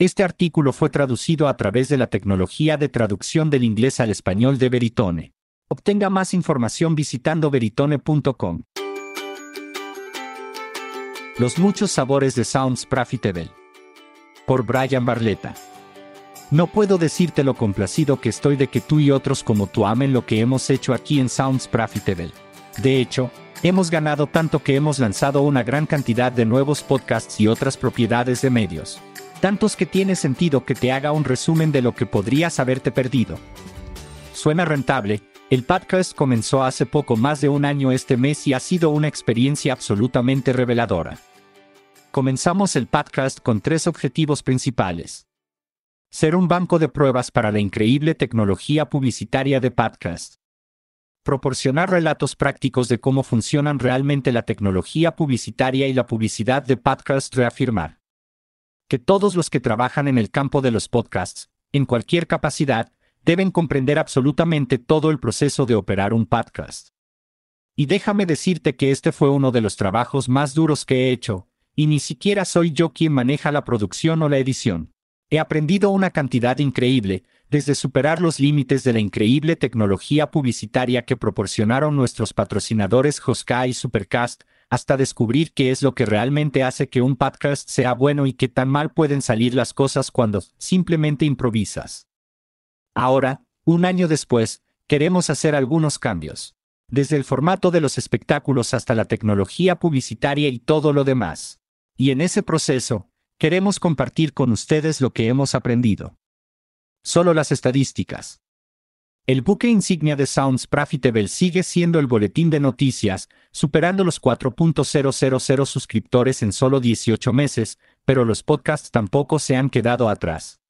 Este artículo fue traducido a través de la tecnología de traducción del inglés al español de Veritone. Obtenga más información visitando veritone.com. Los muchos sabores de Sounds Profitable. Por Brian Barletta. No puedo decirte lo complacido que estoy de que tú y otros como tú amen lo que hemos hecho aquí en Sounds Profitable. De hecho, hemos ganado tanto que hemos lanzado una gran cantidad de nuevos podcasts y otras propiedades de medios. Tantos que tiene sentido que te haga un resumen de lo que podrías haberte perdido. Suena rentable, el podcast comenzó hace poco más de un año este mes y ha sido una experiencia absolutamente reveladora. Comenzamos el podcast con tres objetivos principales. Ser un banco de pruebas para la increíble tecnología publicitaria de podcast. Proporcionar relatos prácticos de cómo funcionan realmente la tecnología publicitaria y la publicidad de podcast. Reafirmar que todos los que trabajan en el campo de los podcasts, en cualquier capacidad, deben comprender absolutamente todo el proceso de operar un podcast. Y déjame decirte que este fue uno de los trabajos más duros que he hecho, y ni siquiera soy yo quien maneja la producción o la edición. He aprendido una cantidad increíble, desde superar los límites de la increíble tecnología publicitaria que proporcionaron nuestros patrocinadores Josca y Supercast, hasta descubrir qué es lo que realmente hace que un podcast sea bueno y qué tan mal pueden salir las cosas cuando simplemente improvisas. Ahora, un año después, queremos hacer algunos cambios. Desde el formato de los espectáculos hasta la tecnología publicitaria y todo lo demás. Y en ese proceso, queremos compartir con ustedes lo que hemos aprendido. Solo las estadísticas. El buque insignia de Sounds Profitable sigue siendo el boletín de noticias, superando los 4.000 suscriptores en solo 18 meses, pero los podcasts tampoco se han quedado atrás.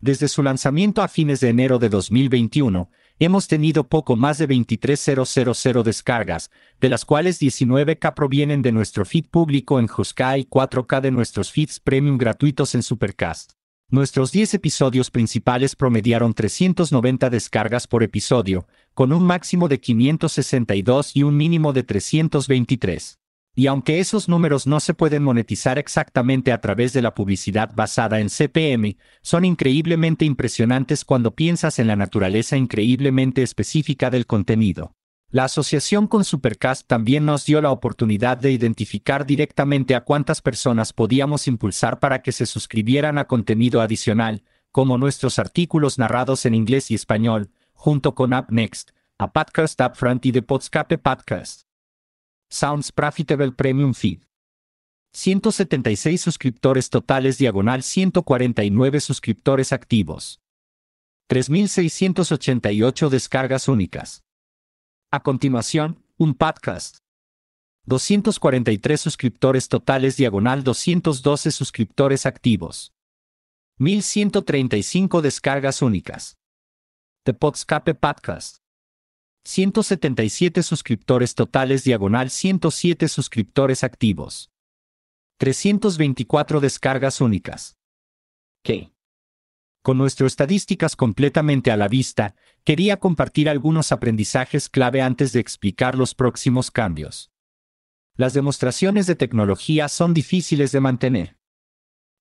Desde su lanzamiento a fines de enero de 2021, hemos tenido poco más de 23.000 descargas, de las cuales 19K provienen de nuestro feed público en Husky y 4K de nuestros feeds premium gratuitos en Supercast. Nuestros 10 episodios principales promediaron 390 descargas por episodio, con un máximo de 562 y un mínimo de 323. Y aunque esos números no se pueden monetizar exactamente a través de la publicidad basada en CPM, son increíblemente impresionantes cuando piensas en la naturaleza increíblemente específica del contenido. La asociación con Supercast también nos dio la oportunidad de identificar directamente a cuántas personas podíamos impulsar para que se suscribieran a contenido adicional, como nuestros artículos narrados en inglés y español, junto con UpNext, a Podcast Upfront y The Podscape Podcast. Sounds Profitable Premium Feed. 176 suscriptores totales diagonal 149 suscriptores activos. 3.688 descargas únicas. A continuación, un podcast. 243 suscriptores totales diagonal 212 suscriptores activos. 1135 descargas únicas. The Podscape Podcast. 177 suscriptores totales diagonal 107 suscriptores activos. 324 descargas únicas. ¿Qué? Con nuestras estadísticas completamente a la vista, quería compartir algunos aprendizajes clave antes de explicar los próximos cambios. Las demostraciones de tecnología son difíciles de mantener.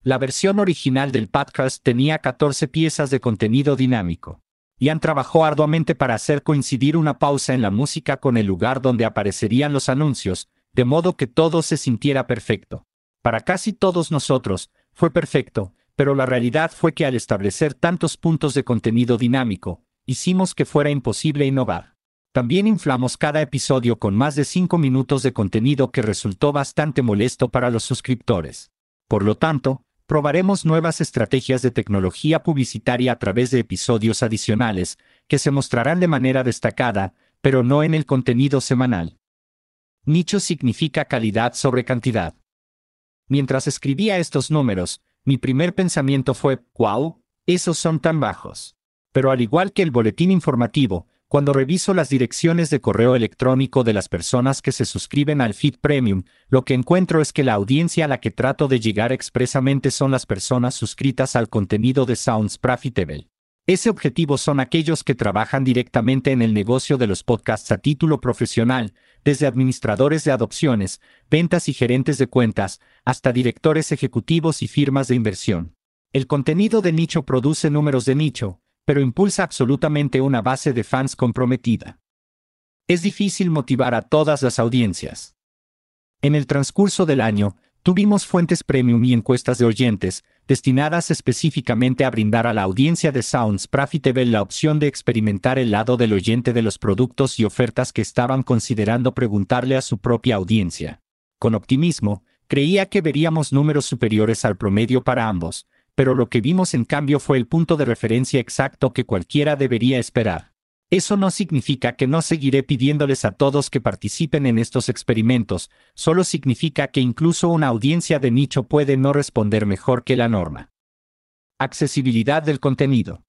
La versión original del podcast tenía 14 piezas de contenido dinámico. Ian trabajó arduamente para hacer coincidir una pausa en la música con el lugar donde aparecerían los anuncios, de modo que todo se sintiera perfecto. Para casi todos nosotros, fue perfecto, pero la realidad fue que al establecer tantos puntos de contenido dinámico, hicimos que fuera imposible innovar. También inflamos cada episodio con más de 5 minutos de contenido que resultó bastante molesto para los suscriptores. Por lo tanto, probaremos nuevas estrategias de tecnología publicitaria a través de episodios adicionales, que se mostrarán de manera destacada, pero no en el contenido semanal. Nicho significa calidad sobre cantidad. Mientras escribía estos números, mi primer pensamiento fue, wow, esos son tan bajos. Pero al igual que el boletín informativo, cuando reviso las direcciones de correo electrónico de las personas que se suscriben al feed premium, lo que encuentro es que la audiencia a la que trato de llegar expresamente son las personas suscritas al contenido de Sounds Profitable. Ese objetivo son aquellos que trabajan directamente en el negocio de los podcasts a título profesional, desde administradores de adopciones, ventas y gerentes de cuentas, hasta directores ejecutivos y firmas de inversión. El contenido de nicho produce números de nicho, pero impulsa absolutamente una base de fans comprometida. Es difícil motivar a todas las audiencias. En el transcurso del año, tuvimos fuentes premium y encuestas de oyentes, destinadas específicamente a brindar a la audiencia de Sounds Profitable la opción de experimentar el lado del oyente de los productos y ofertas que estaban considerando preguntarle a su propia audiencia. Con optimismo, creía que veríamos números superiores al promedio para ambos, pero lo que vimos en cambio fue el punto de referencia exacto que cualquiera debería esperar. Eso no significa que no seguiré pidiéndoles a todos que participen en estos experimentos, solo significa que incluso una audiencia de nicho puede no responder mejor que la norma. Accesibilidad del contenido.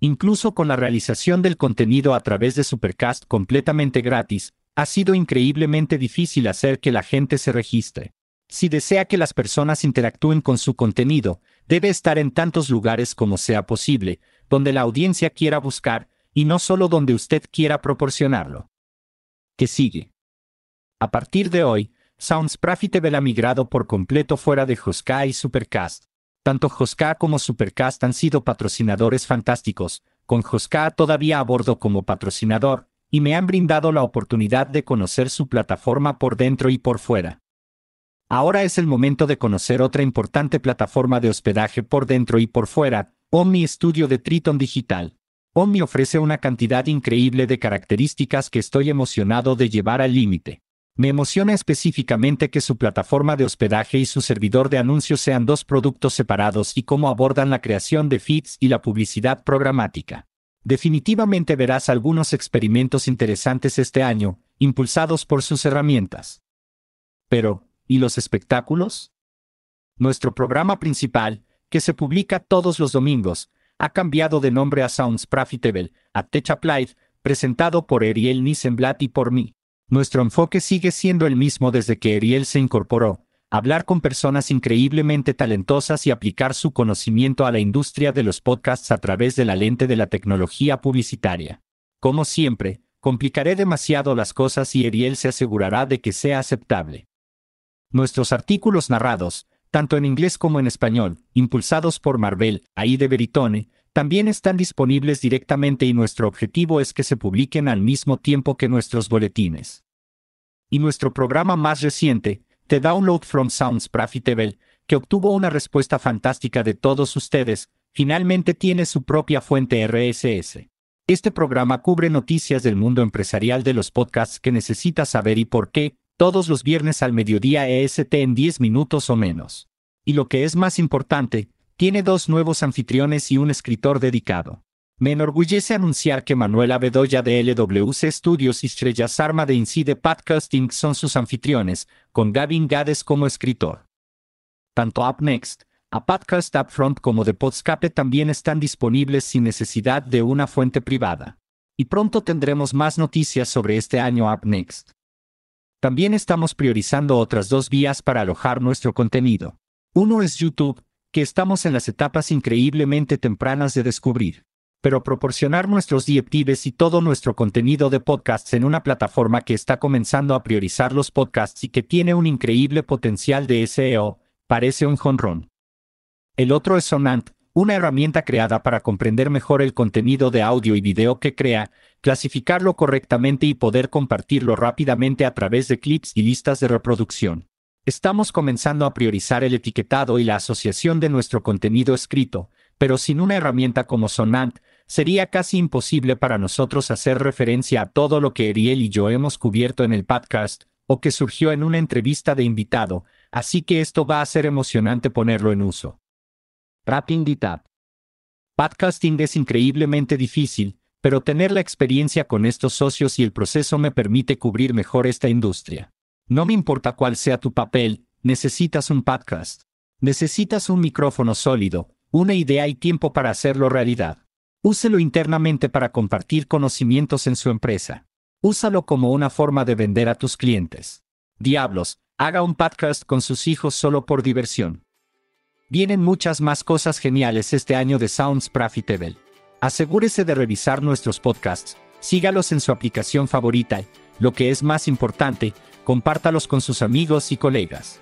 Incluso con la realización del contenido a través de Supercast completamente gratis, ha sido increíblemente difícil hacer que la gente se registre. Si desea que las personas interactúen con su contenido, debe estar en tantos lugares como sea posible, donde la audiencia quiera buscar, y no solo donde usted quiera proporcionarlo. ¿Qué sigue? A partir de hoy, Sounds Profitable ha migrado por completo fuera de Josca y Supercast. Tanto Josca como Supercast han sido patrocinadores fantásticos, con Josca todavía a bordo como patrocinador, y me han brindado la oportunidad de conocer su plataforma por dentro y por fuera. Ahora es el momento de conocer otra importante plataforma de hospedaje por dentro y por fuera, Omni Studio de Triton Digital. Omni ofrece una cantidad increíble de características que estoy emocionado de llevar al límite. Me emociona específicamente que su plataforma de hospedaje y su servidor de anuncios sean dos productos separados y cómo abordan la creación de feeds y la publicidad programática. Definitivamente verás algunos experimentos interesantes este año, impulsados por sus herramientas. Pero, ¿y los espectáculos? Nuestro programa principal, que se publica todos los domingos, ha cambiado de nombre a Sounds Profitable, a Tech Applied, presentado por Ariel Nissenblatt y por mí. Nuestro enfoque sigue siendo el mismo desde que Ariel se incorporó, hablar con personas increíblemente talentosas y aplicar su conocimiento a la industria de los podcasts a través de la lente de la tecnología publicitaria. Como siempre, complicaré demasiado las cosas y Ariel se asegurará de que sea aceptable. Nuestros artículos narrados, tanto en inglés como en español, impulsados por Marvel, ahí de Veritone, también están disponibles directamente y nuestro objetivo es que se publiquen al mismo tiempo que nuestros boletines. Y nuestro programa más reciente, The Download from Sounds Profitable, que obtuvo una respuesta fantástica de todos ustedes, finalmente tiene su propia fuente RSS. Este programa cubre noticias del mundo empresarial de los podcasts que necesitas saber y por qué, todos los viernes al mediodía EST en 10 minutos o menos. Y lo que es más importante, tiene dos nuevos anfitriones y un escritor dedicado. Me enorgullece anunciar que Manuela Bedoya de LWC Studios y Estrella Sarma de Incide Podcasting son sus anfitriones, con Gavin Gades como escritor. Tanto Up Next, a Podcast Upfront como The Podscape también están disponibles sin necesidad de una fuente privada. Y pronto tendremos más noticias sobre este año Up Next. También estamos priorizando otras dos vías para alojar nuestro contenido. Uno es YouTube, que estamos en las etapas increíblemente tempranas de descubrir. Pero proporcionar nuestros directives y todo nuestro contenido de podcasts en una plataforma que está comenzando a priorizar los podcasts y que tiene un increíble potencial de SEO, parece un jonrón. El otro es Sonant, una herramienta creada para comprender mejor el contenido de audio y video que crea, clasificarlo correctamente y poder compartirlo rápidamente a través de clips y listas de reproducción. Estamos comenzando a priorizar el etiquetado y la asociación de nuestro contenido escrito, pero sin una herramienta como Sonant, sería casi imposible para nosotros hacer referencia a todo lo que Ariel y yo hemos cubierto en el podcast, o que surgió en una entrevista de invitado, así que esto va a ser emocionante ponerlo en uso. Wrapping it up. Podcasting es increíblemente difícil, pero tener la experiencia con estos socios y el proceso me permite cubrir mejor esta industria. No me importa cuál sea tu papel, necesitas un podcast. Necesitas un micrófono sólido, una idea y tiempo para hacerlo realidad. Úselo internamente para compartir conocimientos en su empresa. Úsalo como una forma de vender a tus clientes. Diablos, haga un podcast con sus hijos solo por diversión. Vienen muchas más cosas geniales este año de Sounds Profitable. Asegúrese de revisar nuestros podcasts, sígalos en su aplicación favorita lo que es más importante, compártalos con sus amigos y colegas.